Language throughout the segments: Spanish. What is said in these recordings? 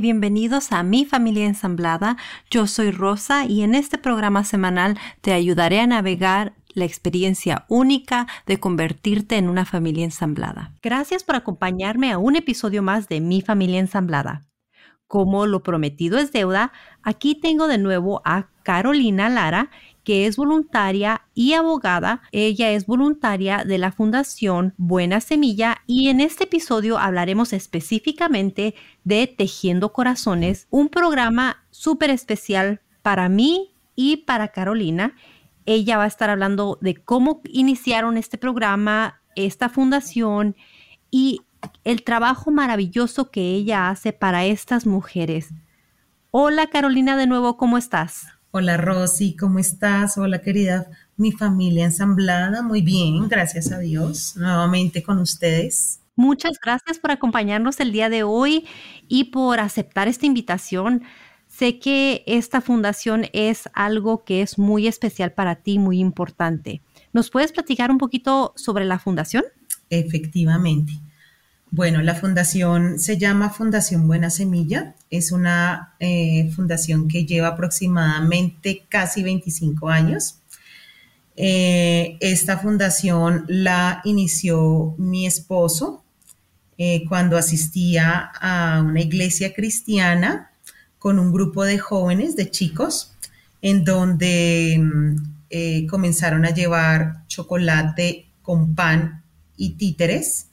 Bienvenidos a Mi Familia Ensamblada. Yo soy Rosa y en este programa semanal te ayudaré a navegar la experiencia única de convertirte en una familia ensamblada. Gracias por acompañarme a un episodio más de Mi Familia Ensamblada. Como lo prometido es deuda, aquí tengo de nuevo a Carolina Lara, que es voluntaria y abogada. Ella es voluntaria de la Fundación Buena Semilla y en este episodio hablaremos específicamente de Tejiendo Corazones, un programa súper especial para mí y para Carolina. Ella va a estar hablando de cómo iniciaron este programa, esta fundación y el trabajo maravilloso que ella hace para estas mujeres. Hola Carolina de nuevo, ¿cómo estás? Hola Rosy, ¿cómo estás? Hola querida, mi familia ensamblada, muy bien, gracias a Dios, nuevamente con ustedes. Muchas gracias por acompañarnos el día de hoy y por aceptar esta invitación. Sé que esta fundación es algo que es muy especial para ti, muy importante. ¿Nos puedes platicar un poquito sobre la fundación? Efectivamente. Bueno, la fundación se llama Fundación Buena Semilla. Es una eh, fundación que lleva aproximadamente casi 25 años. Eh, esta fundación la inició mi esposo eh, cuando asistía a una iglesia cristiana con un grupo de jóvenes, de chicos, en donde mm, comenzaron a llevar chocolate con pan y títeres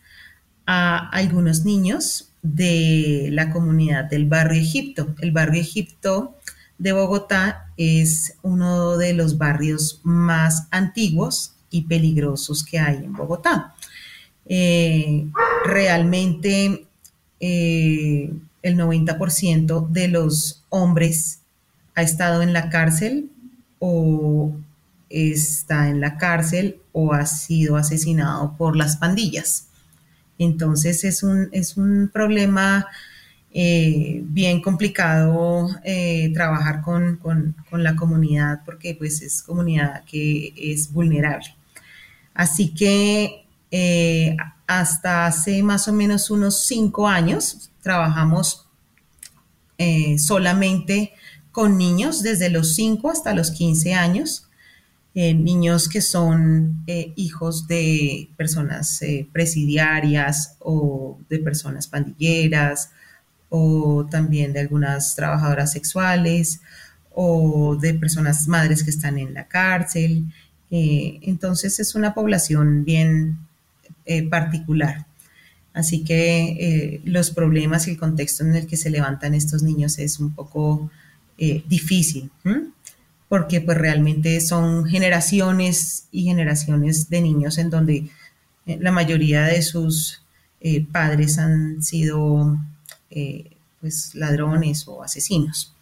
a algunos niños de la comunidad del barrio Egipto. El barrio Egipto de Bogotá es uno de los barrios más antiguos y peligrosos que hay en Bogotá. Eh, realmente eh, el 90% de los hombres ha estado en la cárcel o está en la cárcel o ha sido asesinado por las pandillas. Entonces es un, es un problema eh, bien complicado eh, trabajar con, la comunidad porque pues es comunidad que es vulnerable. Así que eh, hasta hace más o menos unos cinco años trabajamos solamente con niños desde los 5 hasta los 15 años eh, niños que son eh, hijos de personas eh, presidiarias o de personas pandilleras o también de algunas trabajadoras sexuales o de personas madres que están en la cárcel. entonces es una población bien particular. Así que los problemas y el contexto en el que se levantan estos niños es un poco difícil porque pues realmente son generaciones y generaciones de niños en donde eh, la mayoría de sus eh, padres han sido eh, pues ladrones o asesinos.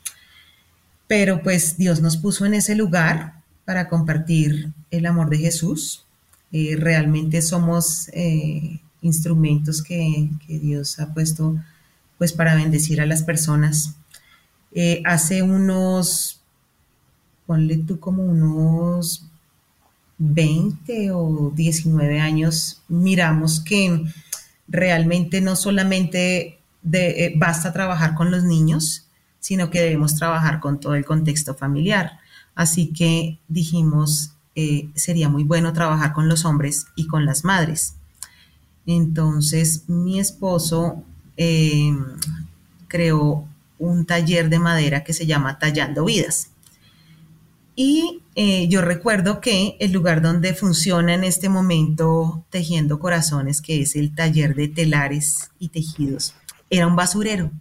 Pero pues Dios nos puso en ese lugar para compartir el amor de Jesús. realmente somos instrumentos que, que, Dios ha puesto pues para bendecir a las personas. hace unos ponle tú como unos 20 o 19 años, miramos que realmente no solamente eh, basta trabajar con los niños, sino que debemos trabajar con todo el contexto familiar. Así que dijimos, eh, sería muy bueno trabajar con los hombres y con las madres. Entonces mi esposo eh, creó un taller de madera que se llama Tallando Vidas. Y eh, yo recuerdo que el lugar donde funciona en este momento Tejiendo Corazones, que es el taller de telares y tejidos, era un basurero.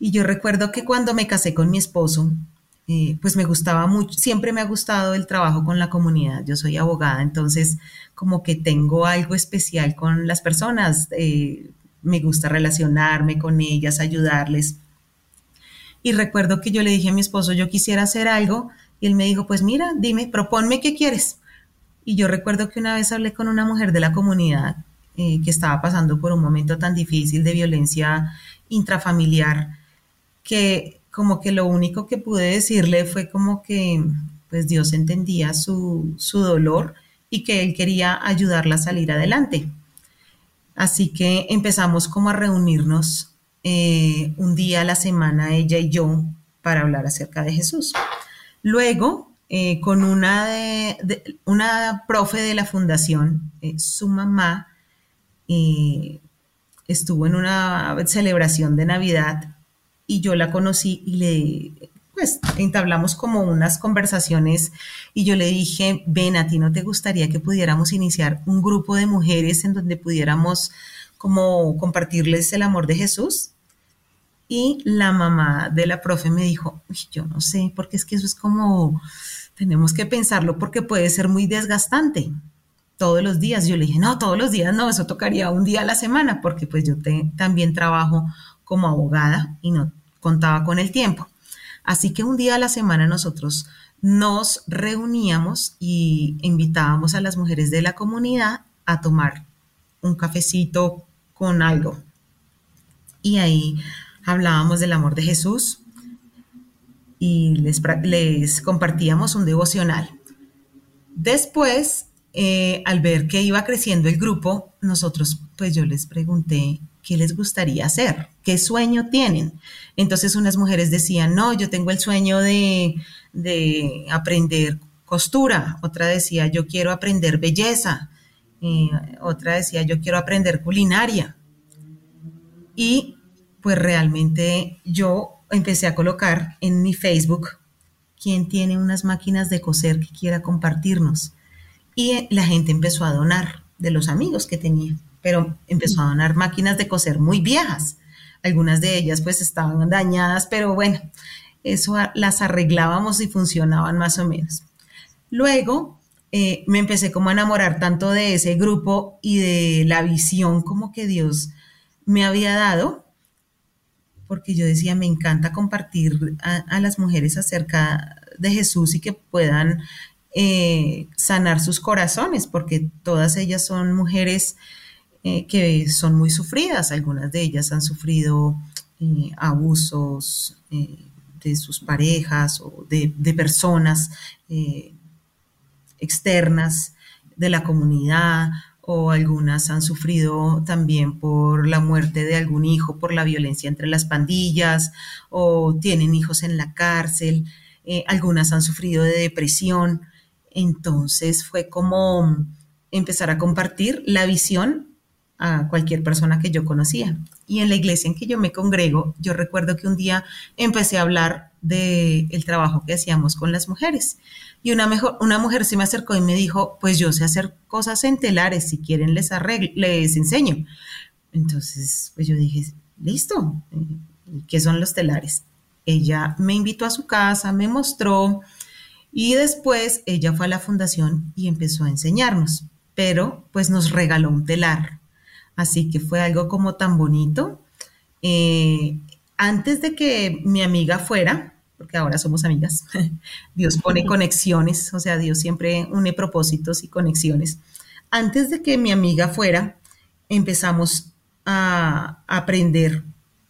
Y yo recuerdo que cuando me casé con mi esposo, eh, pues me gustaba mucho, siempre me ha gustado el trabajo con la comunidad. Yo soy abogada, entonces como que tengo algo especial con las personas. Eh, me gusta relacionarme con ellas, ayudarles. Y recuerdo que yo le dije a mi esposo, yo quisiera hacer algo y él me dijo, pues mira, dime, proponme qué quieres. Y yo recuerdo que una vez hablé con una mujer de la comunidad eh, que estaba pasando por un momento tan difícil de violencia intrafamiliar, que como que lo único que pude decirle fue como que pues Dios entendía su, su dolor y que él quería ayudarla a salir adelante. Así que empezamos como a reunirnos eh, un día a la semana ella y yo para hablar acerca de Jesús. Luego, eh, con una, de, una profe de la fundación, eh, su mamá estuvo en una celebración de Navidad y yo la conocí y le, pues, entablamos como unas conversaciones y yo le dije, ven, a ti no te gustaría que pudiéramos iniciar un grupo de mujeres en donde pudiéramos como compartirles el amor de Jesús. Y la mamá de la profe me dijo, yo no sé, porque es que eso es como, tenemos que pensarlo porque puede ser muy desgastante todos los días. Yo le dije, no, todos los días no, eso tocaría un día a la semana, porque pues yo también trabajo como abogada y no contaba con el tiempo. Así que un día a la semana nosotros nos reuníamos y invitábamos a las mujeres de la comunidad a tomar un cafecito con algo. Y ahí hablábamos del amor de Jesús y les, compartíamos un devocional. Después, eh, al ver que iba creciendo el grupo, nosotros, pues yo les pregunté qué les gustaría hacer, qué sueño tienen. Entonces unas mujeres decían, no, yo tengo el sueño de, de aprender costura, otra decía, yo quiero aprender belleza, otra decía, yo quiero aprender culinaria. Y pues realmente yo empecé a colocar en mi Facebook quién tiene unas máquinas de coser que quiera compartirnos. Y la gente empezó a donar de los amigos que tenía, pero empezó a donar máquinas de coser muy viejas. Algunas de ellas pues estaban dañadas, pero bueno, eso las arreglábamos y funcionaban más o menos. Luego eh, me empecé como a enamorar tanto de ese grupo y de la visión como que Dios me había dado, porque yo decía, me encanta compartir a, las mujeres acerca de Jesús y que puedan eh, sanar sus corazones, porque todas ellas son mujeres eh, que son muy sufridas, algunas de ellas han sufrido abusos de sus parejas o de personas externas de la comunidad o algunas han sufrido también por la muerte de algún hijo, por la violencia entre las pandillas o tienen hijos en la cárcel, eh, algunas han sufrido de depresión. Entonces fue como empezar a compartir la visión a cualquier persona que yo conocía. Y en la iglesia en que yo me congrego, yo recuerdo que un día empecé a hablar del el trabajo que hacíamos con las mujeres. Y una, mejor, una mujer se me acercó y me dijo, pues yo sé hacer cosas en telares, si quieren les, les enseño. Entonces, pues yo dije, listo, ¿qué son los telares? Ella me invitó a su casa, me mostró y después ella fue a la fundación y empezó a enseñarnos, pero pues nos regaló un telar Así que fue algo como tan bonito. Eh, antes de que mi amiga fuera, porque ahora somos amigas, Dios pone conexiones, o sea, Dios siempre une propósitos y conexiones. Antes de que mi amiga fuera, empezamos a aprender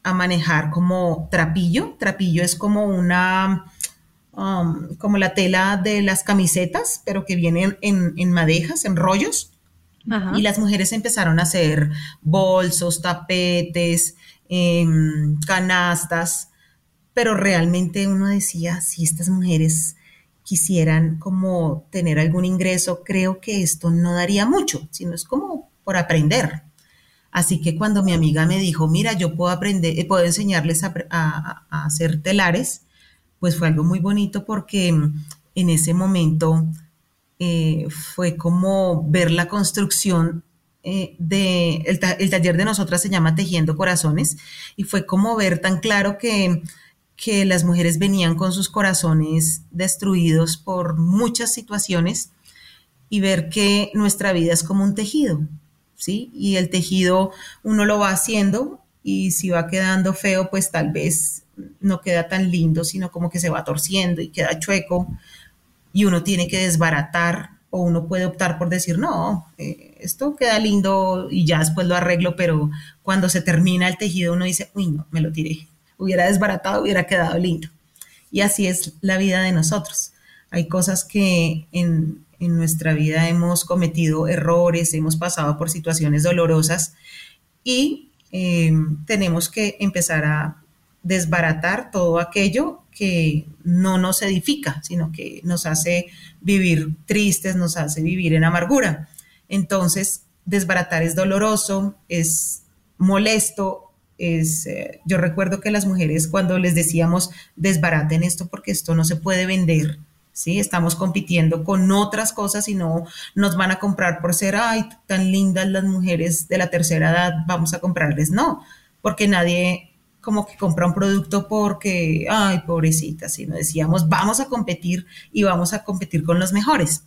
a manejar como trapillo. Trapillo es como una, um, como la tela de las camisetas, pero que viene en, en madejas, en rollos. Y las mujeres empezaron a hacer bolsos, tapetes, em, canastas, pero realmente uno decía, si estas mujeres quisieran como tener algún ingreso, creo que esto no daría mucho, sino es como por aprender. Así que cuando mi amiga me dijo, mira, yo puedo aprender, eh, puedo enseñarles a, hacer telares, pues fue algo muy bonito porque en ese momento eh, fue como ver la construcción eh, de, el, taller de nosotras se llama Tejiendo Corazones, y fue como ver tan claro que, que las mujeres venían con sus corazones destruidos por muchas situaciones y ver que nuestra vida es como un tejido, ¿sí? Y el tejido uno lo va haciendo y si va quedando feo, pues tal vez no queda tan lindo, sino como que se va torciendo y queda chueco y uno tiene que desbaratar o uno puede optar por decir, no, eh, esto queda lindo y ya después lo arreglo, pero cuando se termina el tejido uno dice, uy, no, me lo tiré, hubiera desbaratado, hubiera quedado lindo. Y así es la vida de nosotros. Hay cosas que en, en nuestra vida hemos cometido errores, hemos pasado por situaciones dolorosas y eh, tenemos que empezar a desbaratar todo aquello que no nos edifica, sino que nos hace vivir tristes, nos hace vivir en amargura. Entonces, desbaratar es doloroso, es molesto, es, eh, yo recuerdo que las mujeres cuando les decíamos desbaraten esto porque esto no se puede vender, ¿sí? Estamos compitiendo con otras cosas y no nos van a comprar por ser, ay, tan lindas las mujeres de la tercera edad, vamos a comprarles, no, porque nadie como que compra un producto porque, ay, pobrecita, sino decíamos, vamos a competir y vamos a competir con los mejores.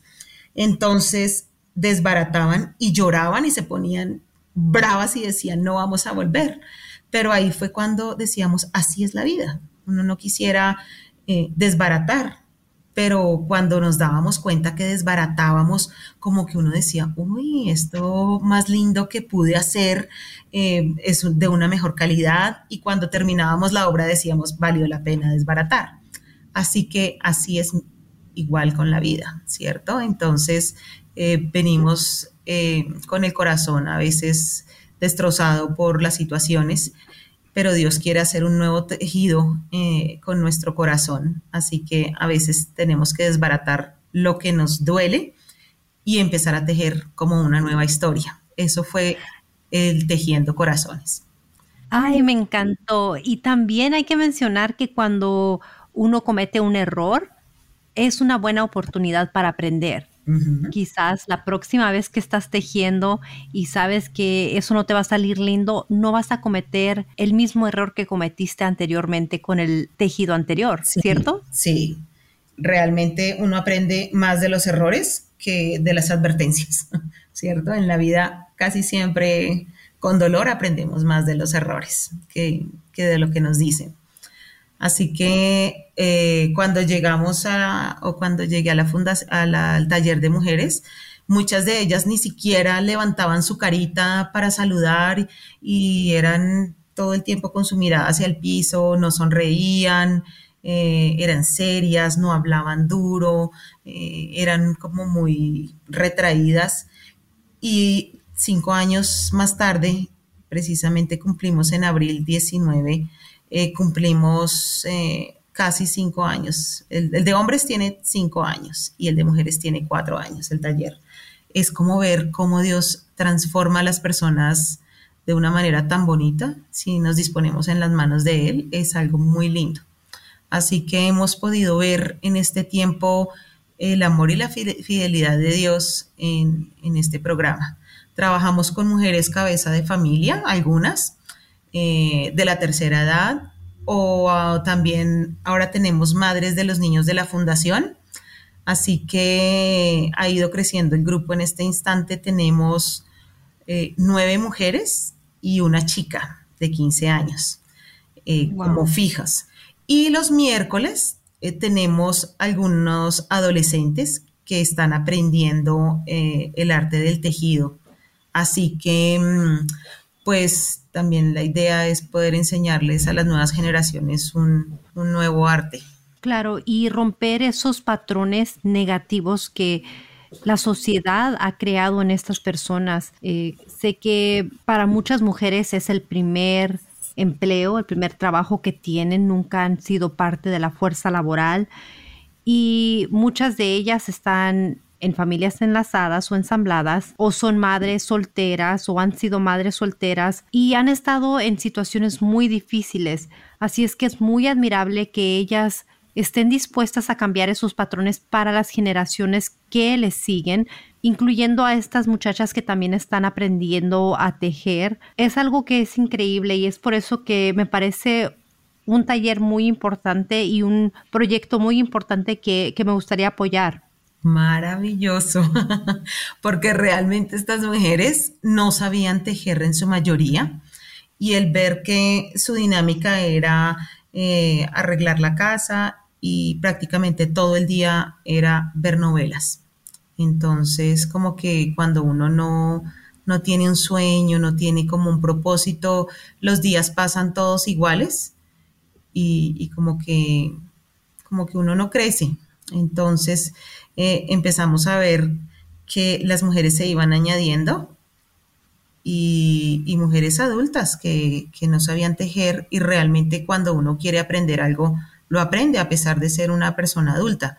Entonces desbarataban y lloraban y se ponían bravas y decían, no vamos a volver. Pero ahí fue cuando decíamos, así es la vida. Uno no quisiera eh, desbaratar, pero cuando nos dábamos cuenta que desbaratábamos, como que uno decía, uy, esto más lindo que pude hacer eh, es de una mejor calidad y cuando terminábamos la obra decíamos, valió la pena desbaratar. Así que así es igual con la vida, ¿cierto? Entonces eh, venimos con el corazón a veces destrozado por las situaciones, pero Dios quiere hacer un nuevo tejido eh, con nuestro corazón, así que a veces tenemos que desbaratar lo que nos duele y empezar a tejer como una nueva historia. Eso fue el tejiendo corazones. Ay, me encantó. Y también hay que mencionar que cuando uno comete un error, es una buena oportunidad para aprender. Quizás la próxima vez que estás tejiendo y sabes que eso no te va a salir lindo, no vas a cometer el mismo error que cometiste anteriormente con el tejido anterior, ¿cierto? Sí, realmente uno aprende más de los errores que de las advertencias, ¿cierto? En la vida casi siempre con dolor aprendemos más de los errores que, que de lo que nos dicen. Así que eh, cuando llegamos a, o cuando llegué a la fundación, al taller de mujeres, muchas de ellas ni siquiera levantaban su carita para saludar y eran todo el tiempo con su mirada hacia el piso, no sonreían, eh, eran serias, no hablaban duro, eh, eran como muy retraídas. Y cinco años más tarde, precisamente cumplimos en abril 19 eh, cumplimos eh, casi cinco años. El, de hombres tiene cinco años y el de mujeres tiene cuatro años, el taller. Es como ver cómo Dios transforma a las personas de una manera tan bonita. Si nos disponemos en las manos de Él, es algo muy lindo. Así que hemos podido ver en este tiempo el amor y la fidelidad de Dios en, en este programa. Trabajamos con mujeres cabeza de familia, algunas, eh, de la tercera edad o ah, también ahora tenemos madres de los niños de la fundación. Así que ha ido creciendo el grupo. En este instante tenemos eh, nueve mujeres y una chica de 15 años eh, como fijas. Y los miércoles tenemos algunos adolescentes que están aprendiendo el arte del tejido. Así que, mm, pues también la idea es poder enseñarles a las nuevas generaciones un, nuevo arte. Claro, y romper esos patrones negativos que la sociedad ha creado en estas personas. Eh, sé que para muchas mujeres es el primer empleo, el primer trabajo que tienen, nunca han sido parte de la fuerza laboral y muchas de ellas están en familias enlazadas o ensambladas o son madres solteras o han sido madres solteras y han estado en situaciones muy difíciles. Así es que es muy admirable que ellas estén dispuestas a cambiar esos patrones para las generaciones que les siguen, incluyendo a estas muchachas que también están aprendiendo a tejer. Es algo que es increíble y es por eso que me parece un taller muy importante y un proyecto muy importante que, que me gustaría apoyar. Maravilloso, porque realmente estas mujeres no sabían tejer en su mayoría y el ver que su dinámica era eh, arreglar la casa y prácticamente todo el día era ver novelas. Entonces, como que cuando uno no, no tiene un sueño, no tiene como un propósito, los días pasan todos iguales y, y como que como que uno no crece. Entonces, eh, empezamos a ver que las mujeres se iban añadiendo y, mujeres adultas que, que, no sabían tejer y realmente cuando uno quiere aprender algo, lo aprende a pesar de ser una persona adulta.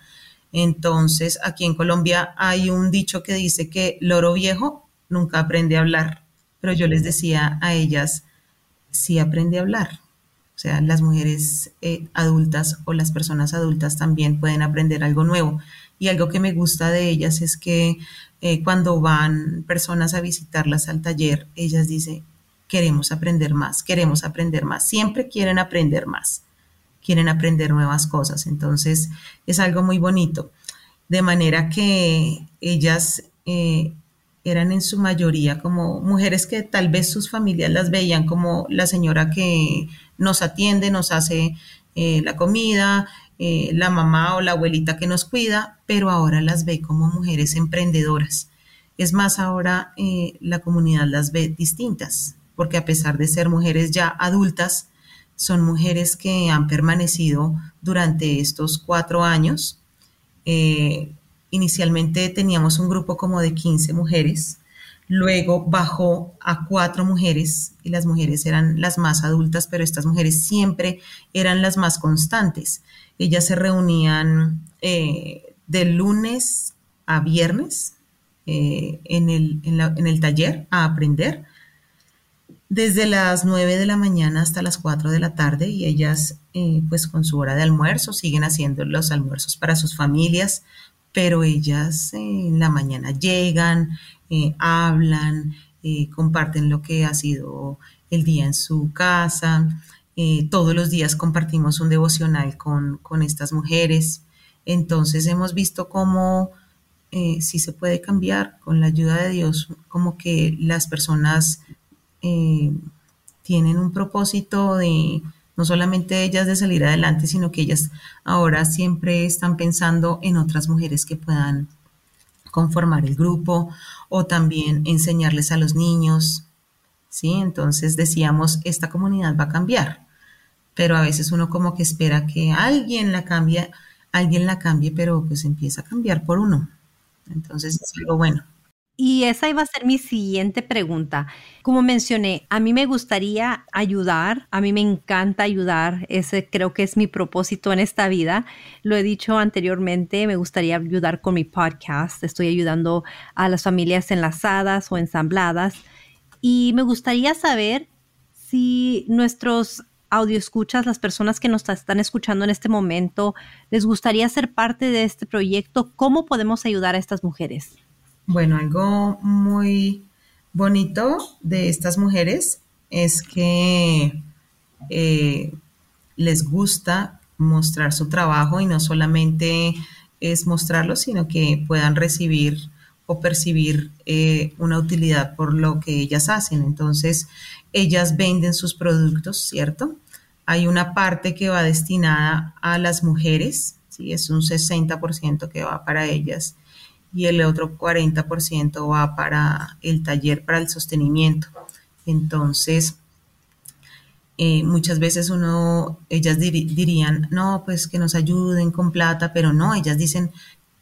Entonces, aquí en Colombia hay un dicho que dice que loro viejo nunca aprende a hablar, pero yo les decía a ellas, sí aprende a hablar. O sea, las mujeres eh, adultas o las personas adultas también pueden aprender algo nuevo. Y algo que me gusta de ellas es que eh, cuando van personas a visitarlas al taller, ellas dicen, queremos aprender más, queremos aprender más, siempre quieren aprender más, quieren aprender nuevas cosas. Entonces es algo muy bonito. De manera que ellas eh, eran en su mayoría como mujeres que tal vez sus familias las veían como la señora que nos atiende, nos hace eh, la comida, eh, la mamá o la abuelita que nos cuida, pero ahora las ve como mujeres emprendedoras. Es más, ahora eh, la comunidad las ve distintas, porque a pesar de ser mujeres ya adultas, son mujeres que han permanecido durante estos cuatro años. Eh, inicialmente teníamos un grupo como de 15 mujeres, luego bajó a cuatro mujeres y las mujeres eran las más adultas, pero estas mujeres siempre eran las más constantes. Ellas se reunían eh, de lunes a viernes eh, en, el, en, el, taller a aprender. Desde las 9 de la mañana hasta las 4 de la tarde y ellas eh, pues con su hora de almuerzo siguen haciendo los almuerzos para sus familias, pero ellas en la mañana llegan, hablan, comparten lo que ha sido el día en su casa, eh, todos los días compartimos un devocional con, estas mujeres. Entonces hemos visto cómo eh, si se puede cambiar con la ayuda de Dios, como que las personas eh, tienen un propósito de no solamente ellas de salir adelante, sino que ellas ahora siempre están pensando en otras mujeres que puedan conformar el grupo o también enseñarles a los niños. ¿sí? Entonces decíamos, esta comunidad va a cambiar pero a veces uno como que espera que alguien la cambie, alguien la cambie, pero pues empieza a cambiar por uno. Entonces es algo bueno. Y esa iba a ser mi siguiente pregunta. Como mencioné, a mí me gustaría ayudar, a mí me encanta ayudar, ese creo que es mi propósito en esta vida. Lo he dicho anteriormente, me gustaría ayudar con mi podcast, estoy ayudando a las familias enlazadas o ensambladas y me gustaría saber si nuestros audio escuchas, las personas que nos están escuchando en este momento, les gustaría ser parte de este proyecto, ¿cómo podemos ayudar a estas mujeres? Bueno, algo muy bonito de estas mujeres es que eh, les gusta mostrar su trabajo y no solamente es mostrarlo, sino que puedan recibir o percibir eh, una utilidad por lo que ellas hacen. Entonces, ellas venden sus productos, ¿cierto? Hay una parte que va destinada a las mujeres, ¿sí? es un 60% que va para ellas y el otro 40% va para el taller, para el sostenimiento. Entonces, eh, muchas veces uno, ellas dirían, no, pues que nos ayuden con plata, pero no, ellas dicen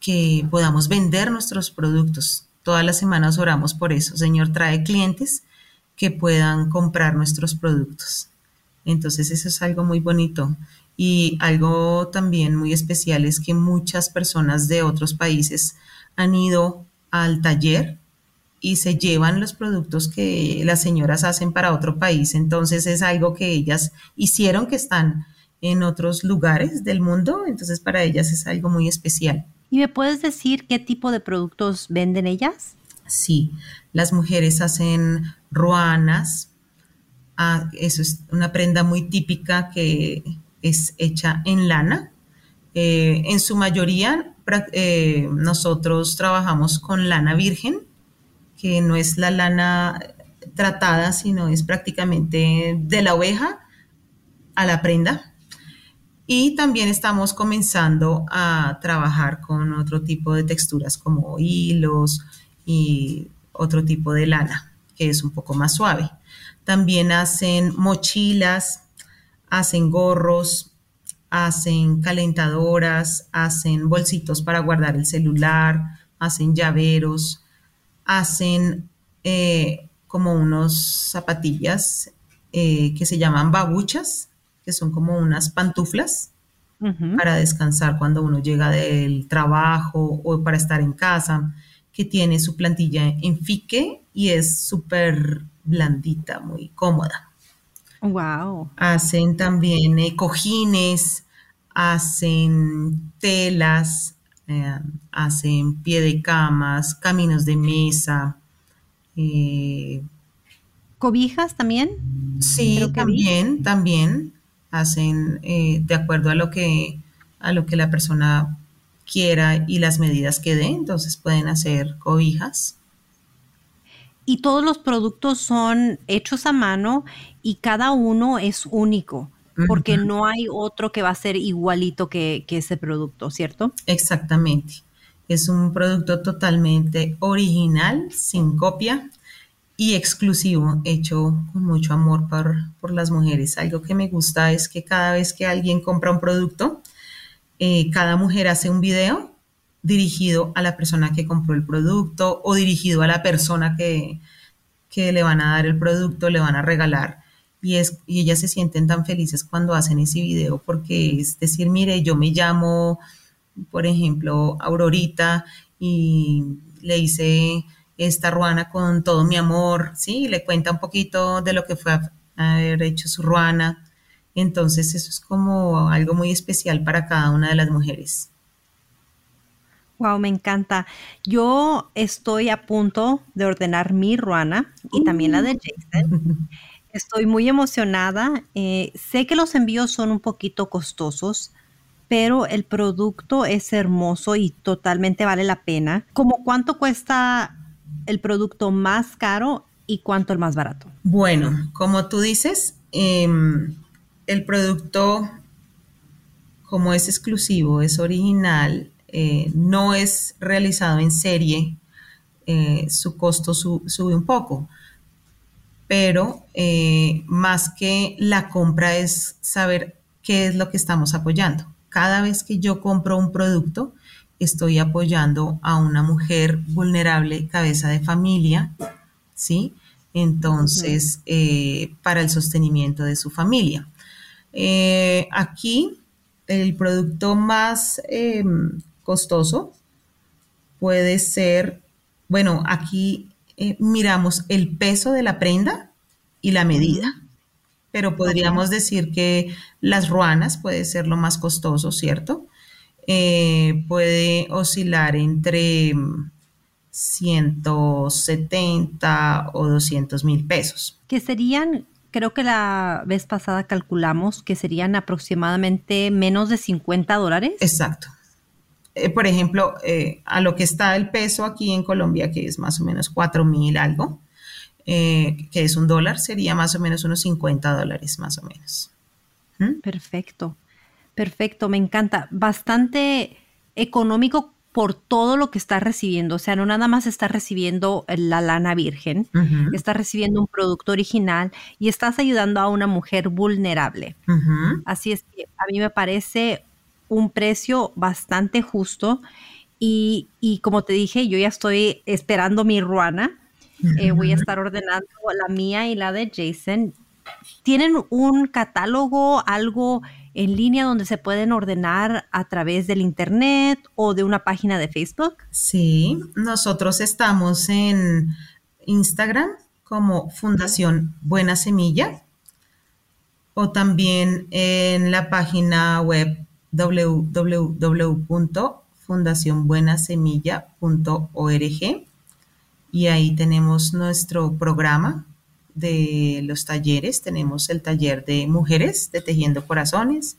que podamos vender nuestros productos. Todas las semanas oramos por eso. Señor, trae clientes que puedan comprar nuestros productos. Entonces eso es algo muy bonito. Y algo también muy especial es que muchas personas de otros países han ido al taller y se llevan los productos que las señoras hacen para otro país. Entonces es algo que ellas hicieron que están en otros lugares del mundo. Entonces para ellas es algo muy especial. ¿Y me puedes decir qué tipo de productos venden ellas? Sí, las mujeres hacen ruanas, ah, eso es una prenda muy típica que es hecha en lana. Eh, en su mayoría, eh, nosotros trabajamos con lana virgen, que no es la lana tratada, sino es prácticamente de la oveja a la prenda. Y también estamos comenzando a trabajar con otro tipo de texturas como hilos y otro tipo de lana, que es un poco más suave. También hacen mochilas, hacen gorros, hacen calentadoras, hacen bolsitos para guardar el celular, hacen llaveros, hacen eh, como unos zapatillas eh, que se llaman babuchas, que son como unas pantuflas para descansar cuando uno llega del trabajo o para estar en casa, que tiene su plantilla en fique y es súper blandita, muy cómoda. Wow. Hacen también eh, cojines, hacen telas, eh, hacen pie de camas, caminos de mesa. Eh, ¿Cobijas también? Sí, también, también hacen de acuerdo a lo que a lo que la persona quiera y las medidas que dé, entonces pueden hacer cobijas. Y todos los productos son hechos a mano y cada uno es único, porque no hay otro que va a ser igualito que, ese producto, ¿cierto? Exactamente. Es un producto totalmente original, sin copia y exclusivo, hecho con mucho amor por, por las mujeres. Algo que me gusta es que cada vez que alguien compra un producto, eh, cada mujer hace un video dirigido a la persona que compró el producto o dirigido a la persona que, le van a dar el producto, le van a regalar. Y, es, y ellas se sienten tan felices cuando hacen ese video porque es decir, mire, yo me llamo, por ejemplo, Aurorita y le hice esta ruana con todo mi amor, ¿sí? le cuenta un poquito de lo que fue haber hecho su ruana entonces eso es como algo muy especial para cada una de las mujeres. Wow, me encanta. Yo estoy a punto de ordenar mi ruana y también la de uh. Jason. Estoy muy emocionada. Eh, sé que los envíos son un poquito costosos, pero el producto es hermoso y totalmente vale la pena. ¿Cómo cuánto cuesta el producto más caro y cuánto el más barato? Bueno, como tú dices, em, el producto, como es exclusivo, es original, eh, no es realizado en serie, eh, su costo sube un poco. Pero eh, más que la compra es saber qué es lo que estamos apoyando. Cada vez que yo compro un producto, estoy apoyando a una mujer vulnerable, cabeza de familia, ¿sí? Entonces, para el sostenimiento de su familia. Eh, aquí, el producto más em, costoso puede ser, bueno, aquí eh, miramos el peso de la prenda y la medida, pero podríamos decir que las ruanas puede ser lo más costoso, ¿cierto? Eh, puede oscilar entre 170 o 200 mil pesos. Que serían creo que la vez pasada calculamos que serían aproximadamente menos de 50 dólares. Exacto. Eh, por ejemplo, eh, a lo que está el peso aquí en Colombia, que es más o menos 4 mil algo, eh, que es un dólar, sería más o menos unos 50 dólares, más o menos. ¿Mm? Perfecto, perfecto, me encanta. Bastante económico por todo lo que está recibiendo. O sea, no nada más está recibiendo la lana virgen, está recibiendo un producto original y estás ayudando a una mujer vulnerable. Así es que a mí me parece un precio bastante justo y, como te dije, yo ya estoy esperando mi ruana. Eh, voy a estar ordenando la mía y la de Jason. ¿Tienen un catálogo, algo en línea donde se pueden ordenar a través del Internet o de una página de Facebook? Sí, nosotros estamos en Instagram como Fundación Buena Semilla o también en la página web www.fundacionbuenasemilla.org y ahí tenemos nuestro programa de los talleres. Tenemos el taller de mujeres de Tejiendo Corazones,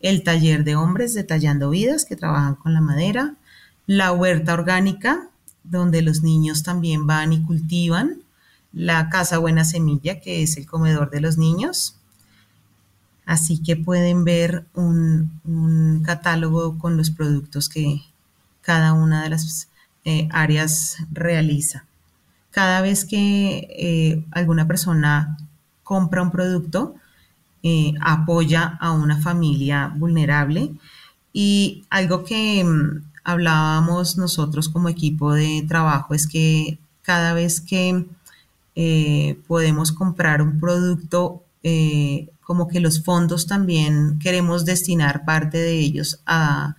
el taller de hombres de Tallando Vidas que trabajan con la madera, la huerta orgánica, donde los niños también van y cultivan, la Casa Buena Semilla, que es el comedor de los niños. Así que pueden ver un, catálogo con los productos que cada una de las eh, áreas realiza cada vez que eh, alguna persona compra un producto, eh, apoya a una familia vulnerable. Y algo que mm, hablábamos nosotros como equipo de trabajo es que cada vez que eh, podemos comprar un producto, como que los fondos también queremos destinar parte de ellos a,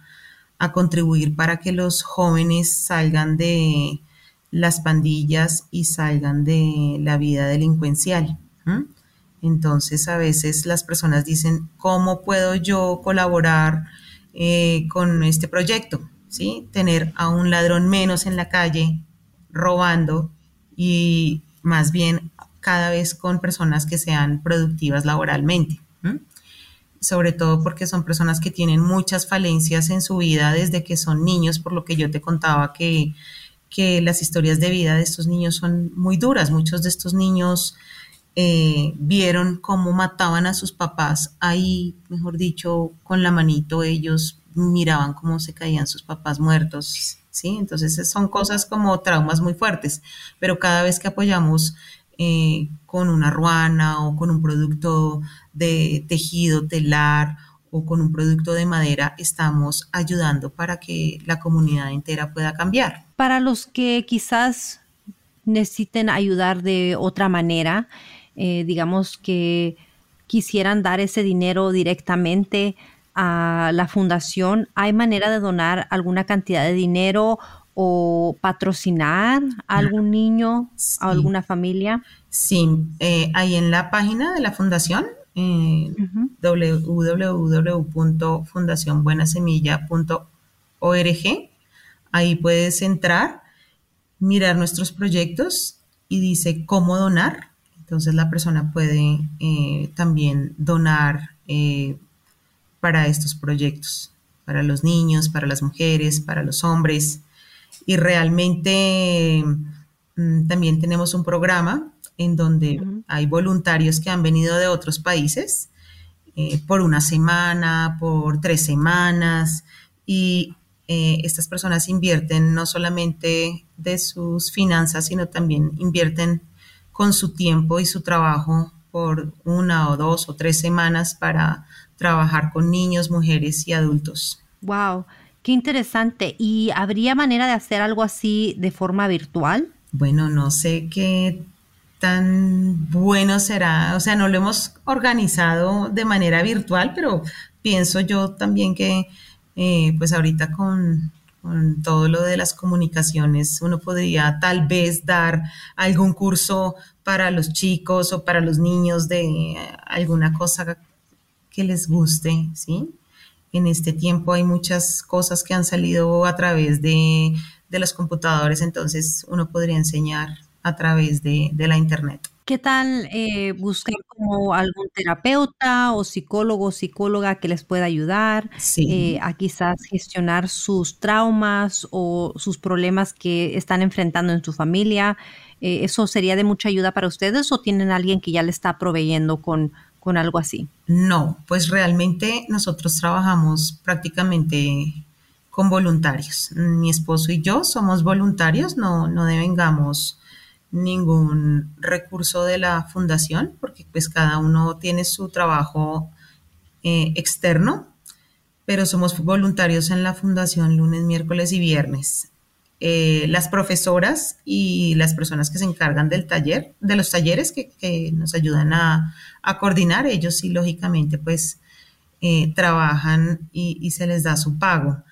contribuir para que los jóvenes salgan de las pandillas y salgan de la vida delincuencial. Entonces a veces las personas dicen, ¿cómo puedo yo colaborar eh, con este proyecto? ¿Sí? Tener a un ladrón menos en la calle robando y más bien cada vez con personas que sean productivas laboralmente. Sobre todo porque son personas que tienen muchas falencias en su vida desde que son niños, por lo que yo te contaba que, que las historias de vida de estos niños son muy duras. Muchos de estos niños eh, vieron cómo mataban a sus papás ahí, mejor dicho, con la manito ellos miraban cómo se caían sus papás muertos, ¿sí? Entonces son cosas como traumas muy fuertes, pero cada vez que apoyamos eh, con una ruana o con un producto de tejido telar o con un producto de madera, estamos ayudando para que la comunidad entera pueda cambiar. Para los que quizás necesiten ayudar de otra manera, eh, digamos que quisieran dar ese dinero directamente a la fundación, ¿hay manera de donar alguna cantidad de dinero o patrocinar a algún niño, a alguna familia? Sí, eh, ahí en la página de la fundación, eh, www.fundacionbuenasemilla.org, ahí puedes entrar, mirar nuestros proyectos y dice cómo donar. Entonces la persona puede eh, también donar eh, para estos proyectos, para los niños, para las mujeres, para los hombres. Y realmente mm, también tenemos un programa en donde hay voluntarios que han venido de otros países eh, por una semana, por tres semanas, y estas personas invierten no solamente de sus finanzas, sino también invierten con su tiempo y su trabajo por una o dos o tres semanas para trabajar con niños, mujeres y adultos. Wow, qué interesante. ¿Y habría manera de hacer algo así de forma virtual? Bueno, no sé qué tan bueno será, o sea, no lo hemos organizado de manera virtual, pero pienso yo también que eh, pues ahorita con con todo lo de las comunicaciones, uno podría tal vez dar algún curso para los chicos o para los niños de alguna cosa que les guste, ¿sí? En este tiempo hay muchas cosas que han salido a través de, los computadores, entonces uno podría enseñar a través de, de la internet. ¿Qué tal eh, buscar como algún terapeuta o psicólogo o psicóloga que les pueda ayudar eh, a quizás gestionar sus traumas o sus problemas que están enfrentando en su familia? Eh, ¿Eso sería de mucha ayuda para ustedes o tienen alguien que ya le está proveyendo con, con algo así? No, pues realmente nosotros trabajamos prácticamente con voluntarios. Mi esposo y yo somos voluntarios, no, no devengamos ningún recurso de la fundación, porque pues cada uno tiene su trabajo eh, externo, pero somos voluntarios en la fundación lunes, miércoles y viernes. Eh, las profesoras y las personas que se encargan del taller, de los talleres que, nos ayudan a, coordinar, ellos sí, lógicamente, pues eh, trabajan y, y se les da su pago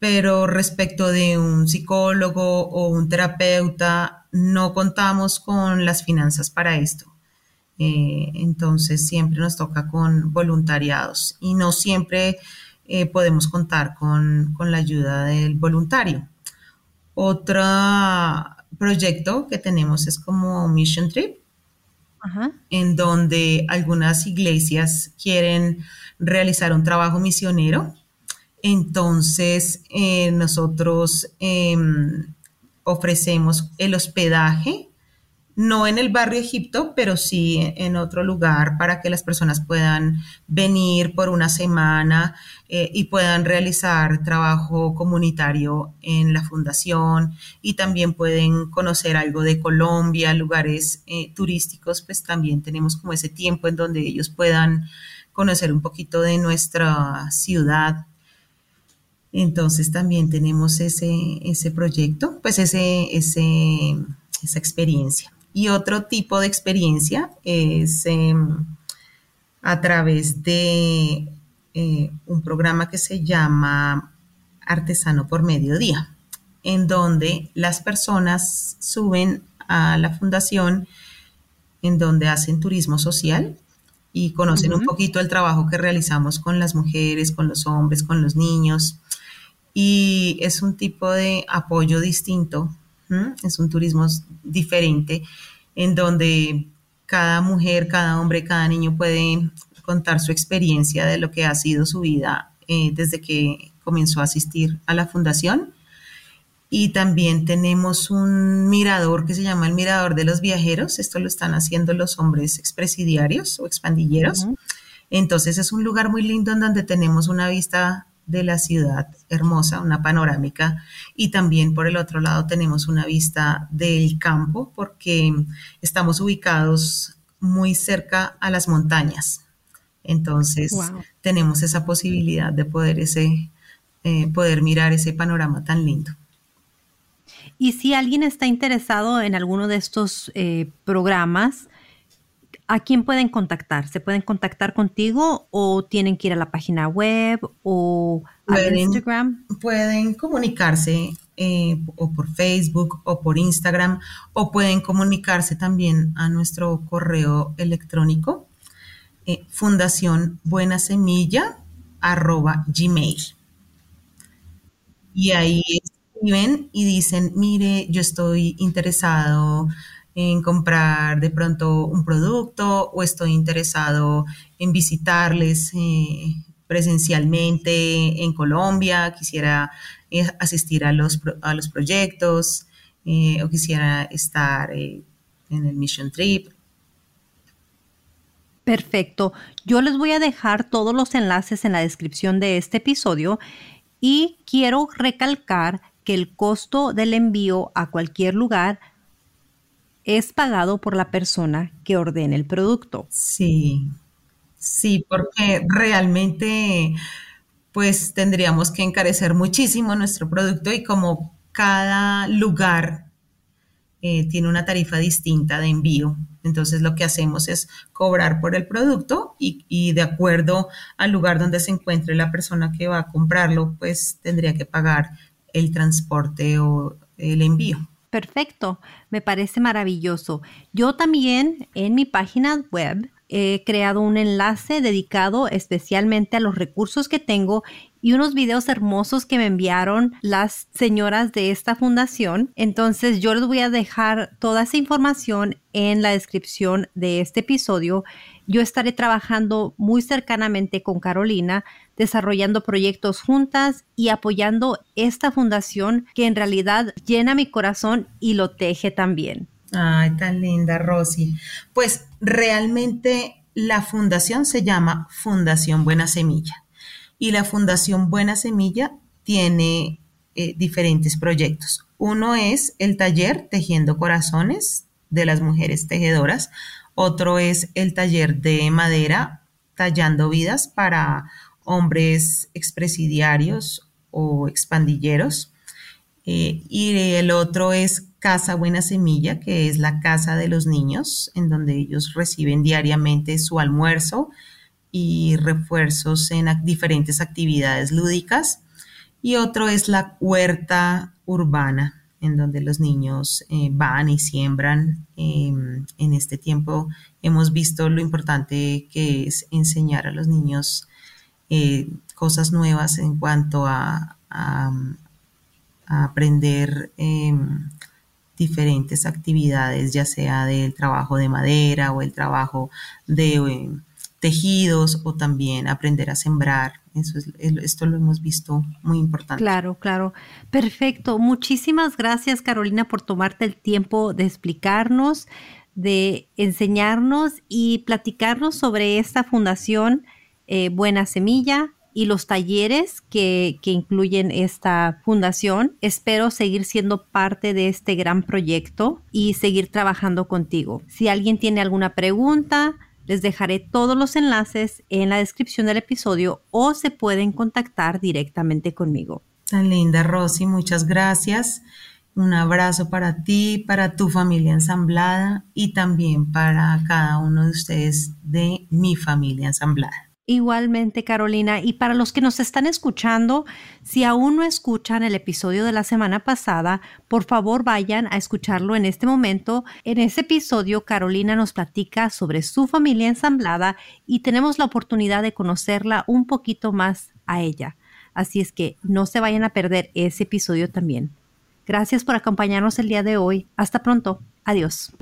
pero respecto de un psicólogo o un terapeuta, no contamos con las finanzas para esto. Eh, entonces siempre nos toca con voluntariados y no siempre eh, podemos contar con, la ayuda del voluntario. Otro proyecto que tenemos es como Mission Trip, en donde algunas iglesias quieren realizar un trabajo misionero. Entonces, eh, nosotros em, ofrecemos el hospedaje, no en el barrio Egipto, pero sí en otro lugar para que las personas puedan venir por una semana eh, y puedan realizar trabajo comunitario en la fundación. Y también pueden conocer algo de Colombia, lugares eh, turísticos, pues también tenemos como ese tiempo en donde ellos puedan conocer un poquito de nuestra ciudad entonces también tenemos ese, ese proyecto, pues ese, ese, esa experiencia. Y otro tipo de experiencia es em, a través de eh, un programa que se llama Artesano por Mediodía, en donde las personas suben a la fundación, en donde hacen turismo social y conocen un poquito el trabajo que realizamos con las mujeres, con los hombres, con los niños. Y es un tipo de apoyo distinto, es un turismo diferente, en donde cada mujer, cada hombre, cada niño puede contar su experiencia de lo que ha sido su vida eh, desde que comenzó a asistir a la fundación. Y también tenemos un mirador que se llama el Mirador de los Viajeros. Esto lo están haciendo los hombres expresidiarios o expandilleros. Entonces es un lugar muy lindo en donde tenemos una vista de la ciudad hermosa, una panorámica, y también por el otro lado tenemos una vista del campo porque estamos ubicados muy cerca a las montañas. Entonces tenemos esa posibilidad de poder, ese, eh, poder mirar ese panorama tan lindo. Y si alguien está interesado en alguno de estos eh, programas, ¿a quién pueden contactar? ¿Se pueden contactar contigo o tienen que ir a la página web o a Instagram? Pueden comunicarse eh, o por Facebook o por Instagram o pueden comunicarse también a nuestro correo electrónico eh, fundación buena semilla arroba gmail. Y ahí escriben y dicen, mire, yo estoy interesado en comprar de pronto un producto o estoy interesado en visitarles eh, presencialmente en Colombia, quisiera eh, asistir a los, a los proyectos o quisiera estar en el Mission Trip. Perfecto. Yo les voy a dejar todos los enlaces en la descripción de este episodio y quiero recalcar que el costo del envío a cualquier lugar es pagado por la persona que ordene el producto. Sí, sí, porque realmente pues tendríamos que encarecer muchísimo nuestro producto y como cada lugar eh, tiene una tarifa distinta de envío. Entonces lo que hacemos es cobrar por el producto y, de acuerdo al lugar donde se encuentre la persona que va a comprarlo, pues tendría que pagar el transporte o el envío. Perfecto, me parece maravilloso. Yo también en mi página web he creado un enlace dedicado especialmente a los recursos que tengo y unos videos hermosos que me enviaron las señoras de esta fundación. Entonces yo les voy a dejar toda esa información en la descripción de este episodio. Yo estaré trabajando muy cercanamente con Carolina, desarrollando proyectos juntas y apoyando esta fundación que en realidad llena mi corazón y lo teje también. Ay, tan linda, Rosy. Pues realmente la fundación se llama Fundación Buena Semilla y la Fundación Buena Semilla tiene eh, diferentes proyectos. Uno es el taller Tejiendo Corazones de las mujeres tejedoras. Otro es el taller de madera Tallando Vidas para hombres expresidiarios o expandilleros. Eh, y el otro es Casa Buena Semilla, que es la casa de los niños, en donde ellos reciben diariamente su almuerzo y refuerzos en diferentes actividades lúdicas. Y otro es la huerta urbana, en donde los niños eh, van y siembran. Em, en este tiempo hemos visto lo importante que es enseñar a los niños eh, cosas nuevas en cuanto a, aprender em, diferentes actividades, ya sea del trabajo de madera o el trabajo de em, tejidos o también aprender a sembrar. Eso es, esto lo hemos visto muy importante. Claro, claro. Perfecto. Muchísimas gracias, Carolina, por tomarte el tiempo de explicarnos, de enseñarnos y platicarnos sobre esta fundación eh, Buena Semilla y los talleres que, que incluyen esta fundación. Espero seguir siendo parte de este gran proyecto y seguir trabajando contigo. Si alguien tiene alguna pregunta, les dejaré todos los enlaces en la descripción del episodio o se pueden contactar directamente conmigo. Tan linda, Rosy, muchas gracias. Un abrazo para ti, para tu familia ensamblada y también para cada uno de ustedes de mi familia ensamblada. Igualmente, Carolina. Y para los que nos están escuchando, si aún no escuchan el episodio de la semana pasada, por favor vayan a escucharlo en este momento. En ese episodio, Carolina nos platica sobre su familia ensamblada y tenemos la oportunidad de conocerla un poquito más a ella. Así es que no se vayan a perder ese episodio también. Gracias por acompañarnos el día de hoy. Hasta pronto. Adiós.